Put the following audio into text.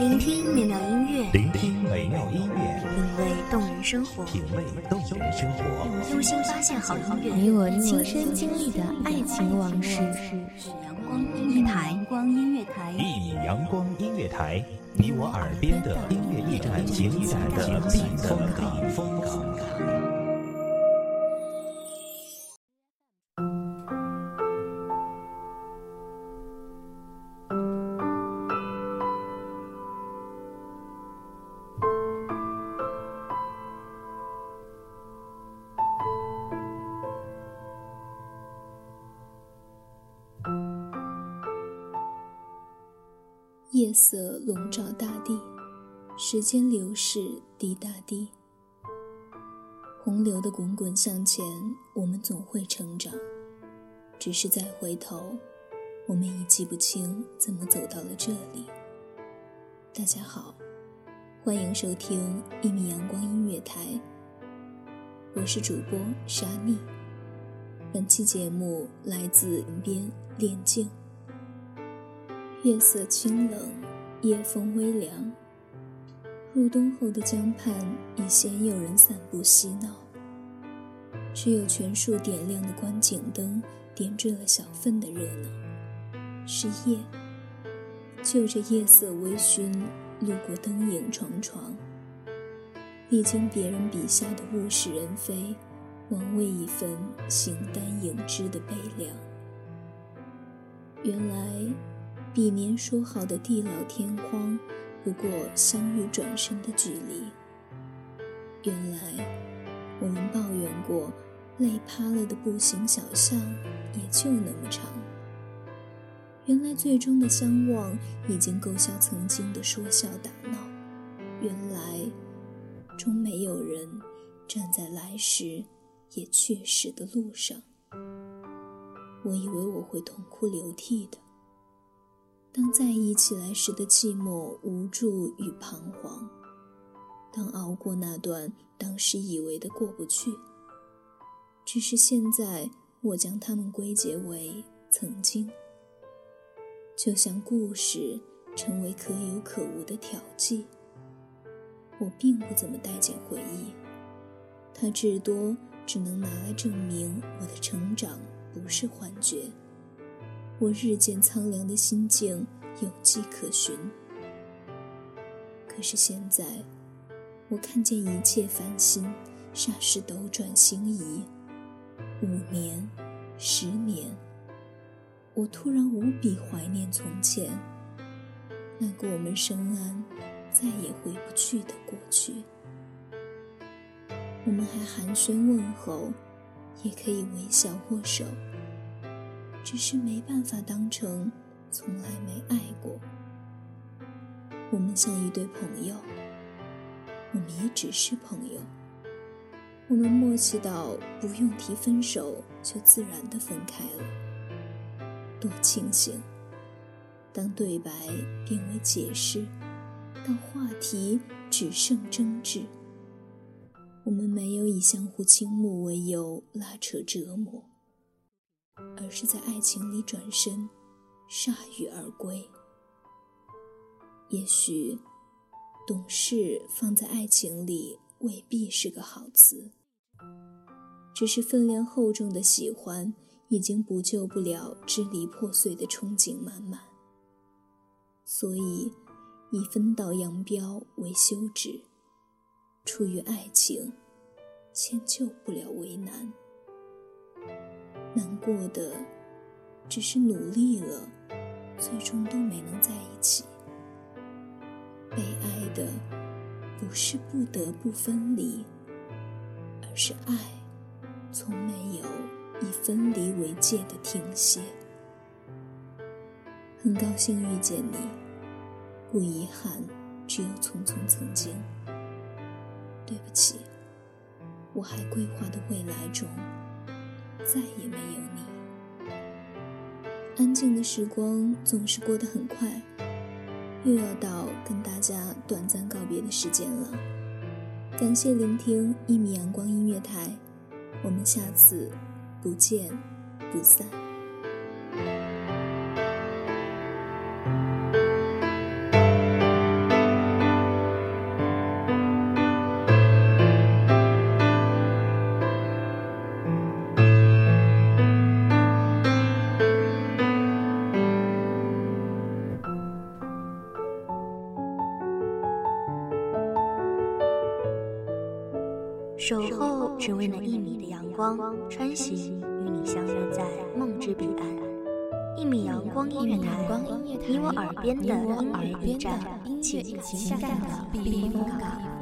聆听美妙音乐，聆听美妙音乐，品味动人生活，品味动人生活，用心发现好音乐，你我亲身经历的爱情往事。阳光音乐台，阳光音乐台，一米阳光音乐台，你我耳边的音乐驿站，情感的避风港。夜色笼罩大地，时间流逝滴答滴。洪流的滚滚向前，我们总会成长。只是再回头，我们已记不清怎么走到了这里。大家好，欢迎收听一米阳光音乐台，我是主播沙妮。本期节目来自云边恋静。月色清冷，夜风微凉。入冬后的江畔已鲜有人散步嬉闹，只有全数点亮的观景灯点缀了小份的热闹。是夜，就着夜色微醺，路过灯影幢幢，历经别人笔下的物是人非，玩味一份形单影只的悲凉。原来。比年说好的地老天荒，不过相遇转身的距离。原来我们抱怨过，累趴了的步行小巷也就那么长。原来最终的相望已经够笑曾经的说笑打闹。原来终没有人站在来时也去时的路上。我以为我会痛哭流涕的。当在意起来时的寂寞、无助与彷徨，当熬过那段当时以为的过不去，只是现在我将它们归结为曾经，就像故事成为可有可无的调剂。我并不怎么待见回忆，它至多只能拿来证明我的成长不是幻觉。我日渐苍凉的心境有迹可循，可是现在，我看见一切繁星，霎时斗转星移。五年，十年，我突然无比怀念从前，那个我们深谙再也回不去的过去。我们还寒暄问候，也可以微笑握手。只是没办法当成从来没爱过。我们像一对朋友，我们也只是朋友。我们默契到不用提分手就自然的分开了。多庆幸！当对白变为解释，当话题只剩争执，我们没有以相互倾慕为由拉扯折磨。而是在爱情里转身，铩羽而归。也许，懂事放在爱情里未必是个好词。只是分量厚重的喜欢，已经补救不了支离破碎的憧憬满满。所以，以分道扬镳为休止。出于爱情，迁就不了为难。难过的，只是努力了，最终都没能在一起。被爱的，不是不得不分离，而是爱，从没有以分离为界的停歇。很高兴遇见你，不遗憾，只有匆匆曾经。对不起，我还规划的未来中。再也没有你。安静的时光总是过得很快，又要到跟大家短暂告别的时间了。感谢聆听一米阳光音乐台，我们下次不见不散。守候只为那一米的阳光，穿行与你相约在梦之彼岸。一米阳光音乐台，你我耳边的音乐驿站，情感的避风港。